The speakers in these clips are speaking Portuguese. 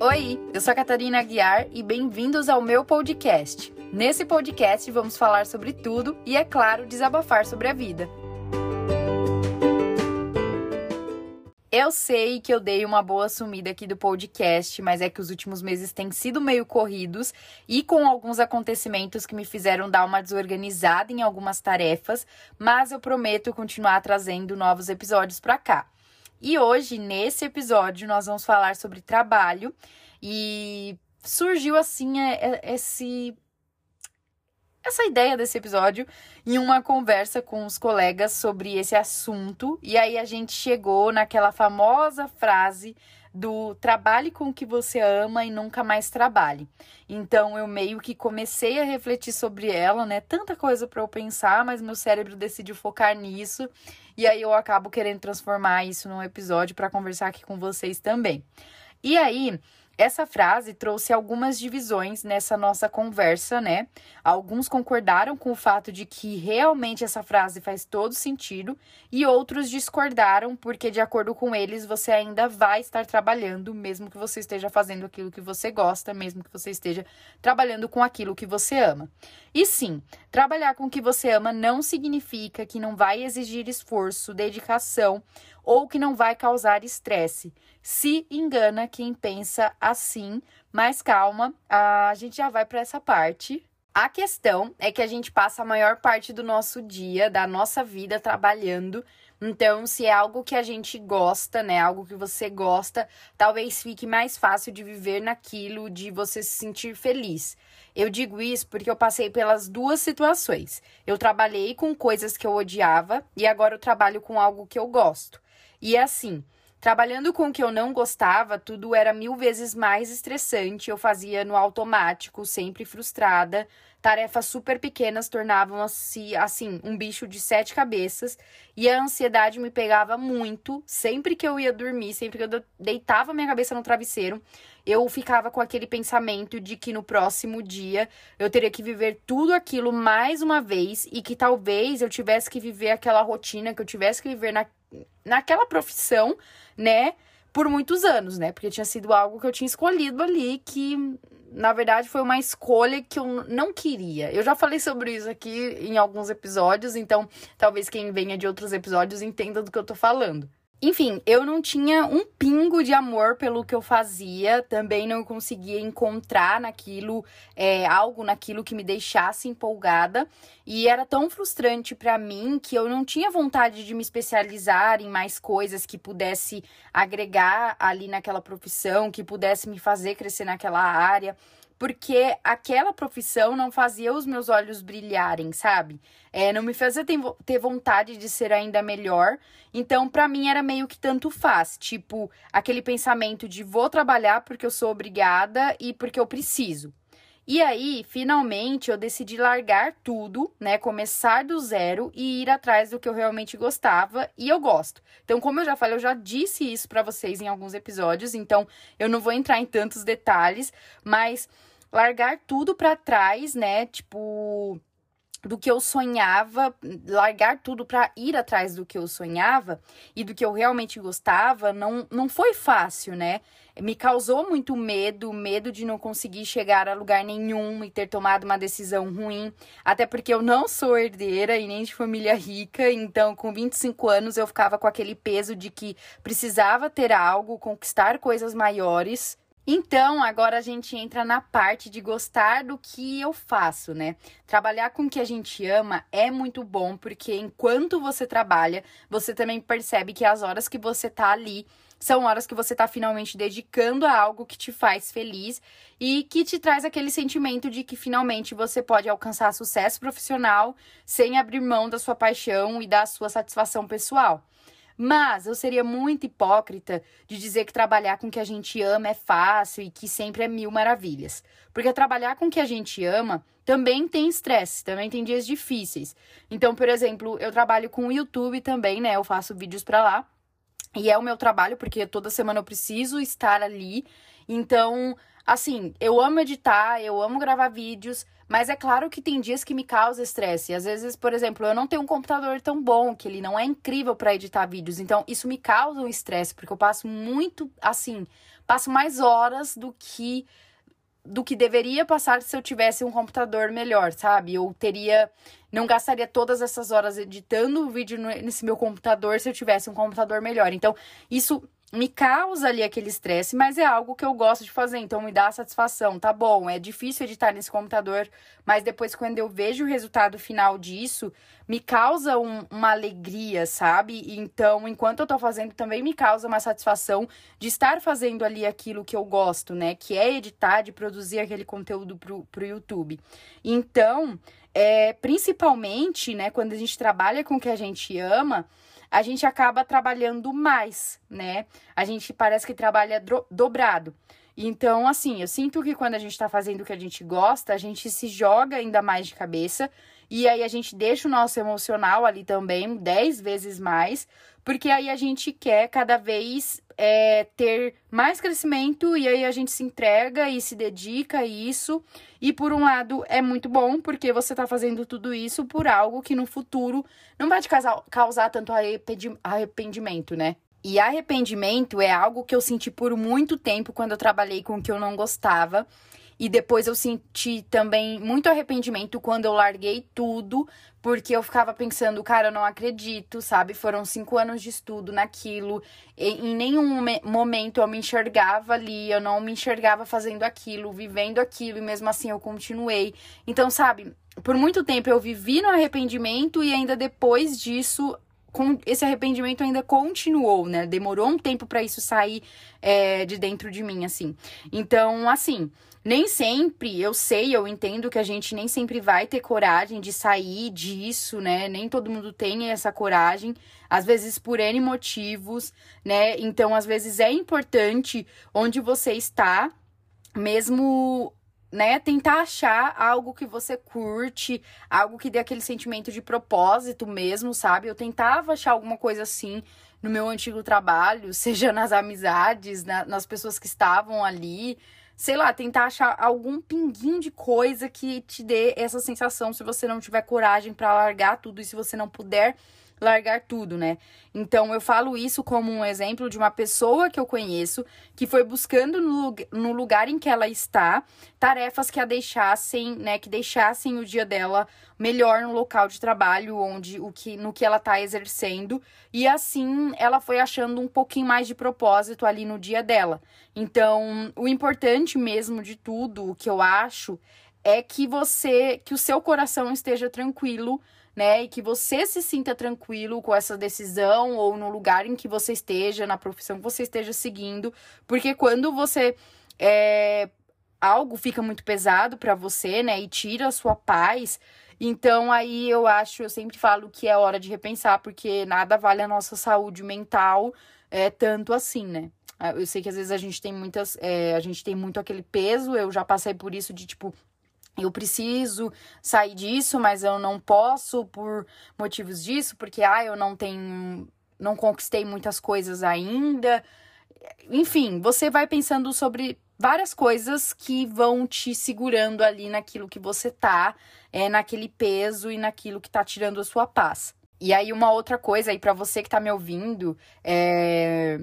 Oi, eu sou a Catarina Aguiar e bem-vindos ao meu podcast. Nesse podcast vamos falar sobre tudo e, é claro, desabafar sobre a vida. Eu sei que eu dei uma boa sumida aqui do podcast, mas é que os últimos meses têm sido meio corridos e com alguns acontecimentos que me fizeram dar uma desorganizada em algumas tarefas, mas eu prometo continuar trazendo novos episódios para cá. E hoje, nesse episódio, nós vamos falar sobre trabalho e surgiu assim é, é, esse essa ideia desse episódio em uma conversa com os colegas sobre esse assunto. E aí a gente chegou naquela famosa frase do trabalhe com o que você ama e nunca mais trabalhe. Então eu meio que comecei a refletir sobre ela, né? Tanta coisa para eu pensar, mas meu cérebro decidiu focar nisso e aí eu acabo querendo transformar isso num episódio para conversar aqui com vocês também. E aí, essa frase trouxe algumas divisões nessa nossa conversa, né? Alguns concordaram com o fato de que realmente essa frase faz todo sentido e outros discordaram porque, de acordo com eles, você ainda vai estar trabalhando, mesmo que você esteja fazendo aquilo que você gosta, mesmo que você esteja trabalhando com aquilo que você ama. E sim, trabalhar com o que você ama não significa que não vai exigir esforço, dedicação ou que não vai causar estresse. Se engana quem pensa assim, mas calma, a gente já vai para essa parte. A questão é que a gente passa a maior parte do nosso dia, da nossa vida trabalhando. Então, se é algo que a gente gosta, né, algo que você gosta, talvez fique mais fácil de viver naquilo, de você se sentir feliz. Eu digo isso porque eu passei pelas duas situações. Eu trabalhei com coisas que eu odiava e agora eu trabalho com algo que eu gosto. E é assim, trabalhando com o que eu não gostava, tudo era mil vezes mais estressante. Eu fazia no automático, sempre frustrada. Tarefas super pequenas tornavam-se, assim, um bicho de sete cabeças. E a ansiedade me pegava muito. Sempre que eu ia dormir, sempre que eu deitava minha cabeça no travesseiro, eu ficava com aquele pensamento de que no próximo dia eu teria que viver tudo aquilo mais uma vez e que talvez eu tivesse que viver aquela rotina, que eu tivesse que viver na, naquela profissão, né? Por muitos anos, né? Porque tinha sido algo que eu tinha escolhido ali, que na verdade foi uma escolha que eu não queria. Eu já falei sobre isso aqui em alguns episódios, então talvez quem venha de outros episódios entenda do que eu tô falando. Enfim, eu não tinha um pingo de amor pelo que eu fazia, também não conseguia encontrar naquilo é, algo naquilo que me deixasse empolgada, e era tão frustrante para mim que eu não tinha vontade de me especializar em mais coisas que pudesse agregar ali naquela profissão, que pudesse me fazer crescer naquela área porque aquela profissão não fazia os meus olhos brilharem, sabe? É, não me fazia ter vontade de ser ainda melhor. Então, para mim, era meio que tanto faz. Tipo, aquele pensamento de vou trabalhar porque eu sou obrigada e porque eu preciso. E aí, finalmente, eu decidi largar tudo, né? Começar do zero e ir atrás do que eu realmente gostava e eu gosto. Então, como eu já falei, eu já disse isso para vocês em alguns episódios, então eu não vou entrar em tantos detalhes, mas largar tudo para trás, né? Tipo, do que eu sonhava, largar tudo para ir atrás do que eu sonhava e do que eu realmente gostava, não, não foi fácil, né? Me causou muito medo, medo de não conseguir chegar a lugar nenhum e ter tomado uma decisão ruim, até porque eu não sou herdeira e nem de família rica, então com 25 anos eu ficava com aquele peso de que precisava ter algo, conquistar coisas maiores então, agora a gente entra na parte de gostar do que eu faço, né? Trabalhar com o que a gente ama é muito bom, porque enquanto você trabalha, você também percebe que as horas que você tá ali são horas que você tá finalmente dedicando a algo que te faz feliz e que te traz aquele sentimento de que finalmente você pode alcançar sucesso profissional sem abrir mão da sua paixão e da sua satisfação pessoal. Mas eu seria muito hipócrita de dizer que trabalhar com o que a gente ama é fácil e que sempre é mil maravilhas. Porque trabalhar com o que a gente ama também tem estresse, também tem dias difíceis. Então, por exemplo, eu trabalho com o YouTube também, né? Eu faço vídeos para lá. E é o meu trabalho, porque toda semana eu preciso estar ali. Então, assim, eu amo editar, eu amo gravar vídeos, Mas é claro que tem dias que me causa estresse. Às vezes, por exemplo, eu não tenho um computador tão bom, que ele não é incrível para editar vídeos. Então, isso me causa um estresse, porque eu passo muito, assim, passo mais horas do que do que deveria passar se eu tivesse um computador melhor, sabe? Eu teria não gastaria todas essas horas editando o vídeo nesse meu computador se eu tivesse um computador melhor. Então, isso me causa ali aquele estresse, mas é algo que eu gosto de fazer, então me dá satisfação. Tá bom, é difícil editar nesse computador, mas depois quando eu vejo o resultado final disso, me causa um, uma alegria, sabe? Então, enquanto eu tô fazendo, também me causa uma satisfação de estar fazendo ali aquilo que eu gosto, né? Que é editar, de produzir aquele conteúdo pro, pro YouTube. Então, é, principalmente, né, quando a gente trabalha com o que a gente ama, a gente acaba trabalhando mais, né? A gente parece que trabalha dobrado. Então, assim, eu sinto que quando a gente tá fazendo o que a gente gosta, a gente se joga ainda mais de cabeça. E aí a gente deixa o nosso emocional ali também dez vezes mais, porque aí a gente quer cada vez é, ter mais crescimento e aí a gente se entrega e se dedica a isso. E por um lado é muito bom, porque você está fazendo tudo isso por algo que no futuro não vai te causar, causar tanto arrependimento, né? E arrependimento é algo que eu senti por muito tempo quando eu trabalhei com o que eu não gostava. E depois eu senti também muito arrependimento quando eu larguei tudo, porque eu ficava pensando, cara, eu não acredito, sabe? Foram cinco anos de estudo naquilo. Em nenhum momento eu me enxergava ali, eu não me enxergava fazendo aquilo, vivendo aquilo, e mesmo assim eu continuei. Então, sabe, por muito tempo eu vivi no arrependimento e ainda depois disso esse arrependimento ainda continuou, né? Demorou um tempo para isso sair é, de dentro de mim, assim. Então, assim, nem sempre, eu sei, eu entendo que a gente nem sempre vai ter coragem de sair disso, né? Nem todo mundo tem essa coragem, às vezes por N motivos, né? Então, às vezes é importante onde você está, mesmo né, tentar achar algo que você curte, algo que dê aquele sentimento de propósito mesmo, sabe? Eu tentava achar alguma coisa assim no meu antigo trabalho, seja nas amizades, na, nas pessoas que estavam ali, sei lá, tentar achar algum pinguinho de coisa que te dê essa sensação se você não tiver coragem para largar tudo e se você não puder largar tudo, né? Então eu falo isso como um exemplo de uma pessoa que eu conheço que foi buscando no, lugar em que ela está tarefas que a deixassem, né, que deixassem o dia dela melhor no local de trabalho, onde o que no que ela está exercendo, e assim ela foi achando um pouquinho mais de propósito ali no dia dela. Então, o importante mesmo de tudo, o que eu acho, é que você, que o seu coração esteja tranquilo né? E que você se sinta tranquilo com essa decisão ou no lugar em que você esteja, na profissão que você esteja seguindo, porque quando você é, algo fica muito pesado para você, né? E tira a sua paz. Então aí eu acho, eu sempre falo que é hora de repensar, porque nada vale a nossa saúde mental é tanto assim, né? Eu sei que às vezes a gente tem muitas, é, a gente tem muito aquele peso. Eu já passei por isso de tipo, eu preciso sair disso, mas eu não posso por motivos disso, porque ah, eu não tenho, não conquistei muitas coisas ainda. Enfim, você vai pensando sobre várias coisas que vão te segurando ali naquilo que você tá, é naquele peso e naquilo que tá tirando a sua paz. E aí uma outra coisa aí para você que tá me ouvindo, é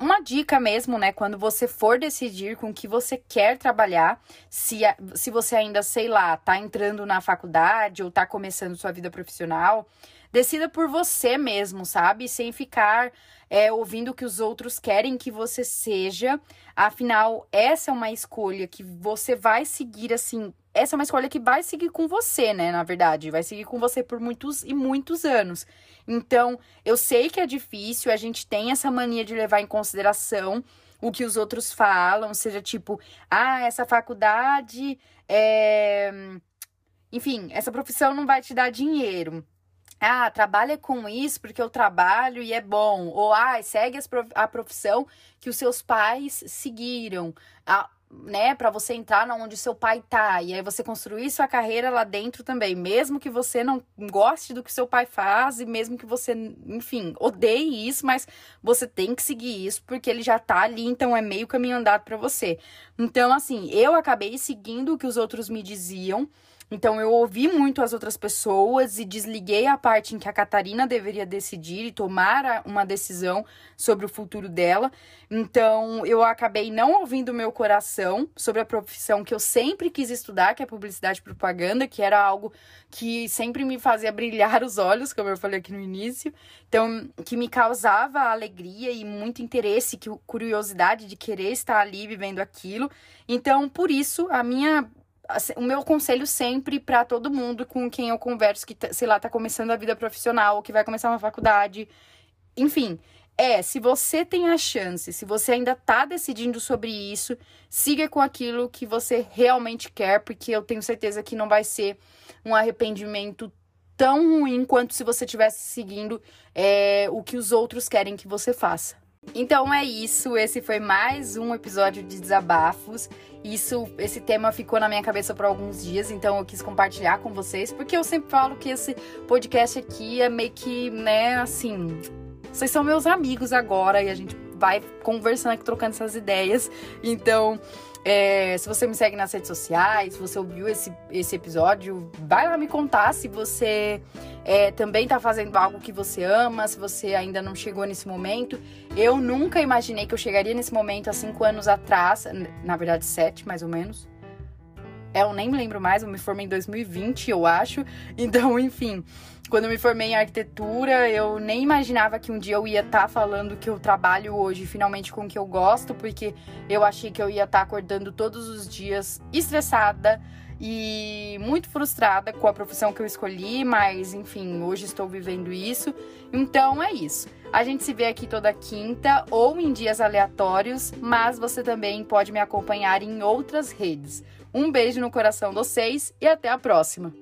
uma dica mesmo, né? Quando você for decidir com que você quer trabalhar, se, se você ainda, sei lá, tá entrando na faculdade ou tá começando sua vida profissional, decida por você mesmo, sabe? Sem ficar é, ouvindo o que os outros querem que você seja. Afinal, essa é uma escolha que você vai seguir assim. Essa é uma escolha que vai seguir com você, né? Na verdade, vai seguir com você por muitos e muitos anos. Então, eu sei que é difícil, a gente tem essa mania de levar em consideração o que os outros falam, seja tipo, ah, essa faculdade é. Enfim, essa profissão não vai te dar dinheiro. Ah, trabalha com isso porque eu trabalho e é bom. Ou, ah, segue a profissão que os seus pais seguiram. Ah, né, para você entrar onde seu pai tá, e aí você construir sua carreira lá dentro também, mesmo que você não goste do que seu pai faz, e mesmo que você, enfim, odeie isso, mas você tem que seguir isso porque ele já tá ali, então é meio caminho andado para você. Então, assim, eu acabei seguindo o que os outros me diziam, Então eu ouvi muito as outras pessoas e desliguei a parte em que a Catarina deveria decidir e tomar uma decisão sobre o futuro dela. Então eu acabei não ouvindo o meu coração sobre a profissão que eu sempre quis estudar, que é publicidade e propaganda, que era algo que sempre me fazia brilhar os olhos, como eu falei aqui no início. Então, que me causava alegria e muito interesse, que curiosidade de querer estar ali vivendo aquilo. Então, por isso, a minha o meu conselho sempre para todo mundo com quem eu converso que, sei lá, tá começando a vida profissional, que vai começar uma faculdade, enfim, é, se você tem a chance, se você ainda tá decidindo sobre isso, siga com aquilo que você realmente quer, porque eu tenho certeza que não vai ser um arrependimento tão ruim quanto se você estivesse seguindo é, o que os outros querem que você faça. Então é isso, esse foi mais um episódio de desabafos. Isso, esse tema ficou na minha cabeça por alguns dias, então eu quis compartilhar com vocês, porque eu sempre falo que esse podcast aqui é meio que, né, assim, vocês são meus amigos agora e a gente vai conversando aqui, trocando essas ideias. Então, é, se você me segue nas redes sociais, se você ouviu esse, esse episódio, vai lá me contar se você é, também tá fazendo algo que você ama, se você ainda não chegou nesse momento. Eu nunca imaginei que eu chegaria nesse momento há cinco anos atrás, na verdade, sete mais ou menos. É, eu nem lembro mais, eu me formei em 2020, eu acho. Então, enfim, quando eu me formei em arquitetura, eu nem imaginava que um dia eu ia estar tá falando que eu trabalho hoje finalmente com o que eu gosto, porque eu achei que eu ia estar tá acordando todos os dias estressada e muito frustrada com a profissão que eu escolhi, mas enfim, hoje estou vivendo isso. Então é isso. A gente se vê aqui toda quinta ou em dias aleatórios, mas você também pode me acompanhar em outras redes. Um beijo no coração de vocês e até a próxima!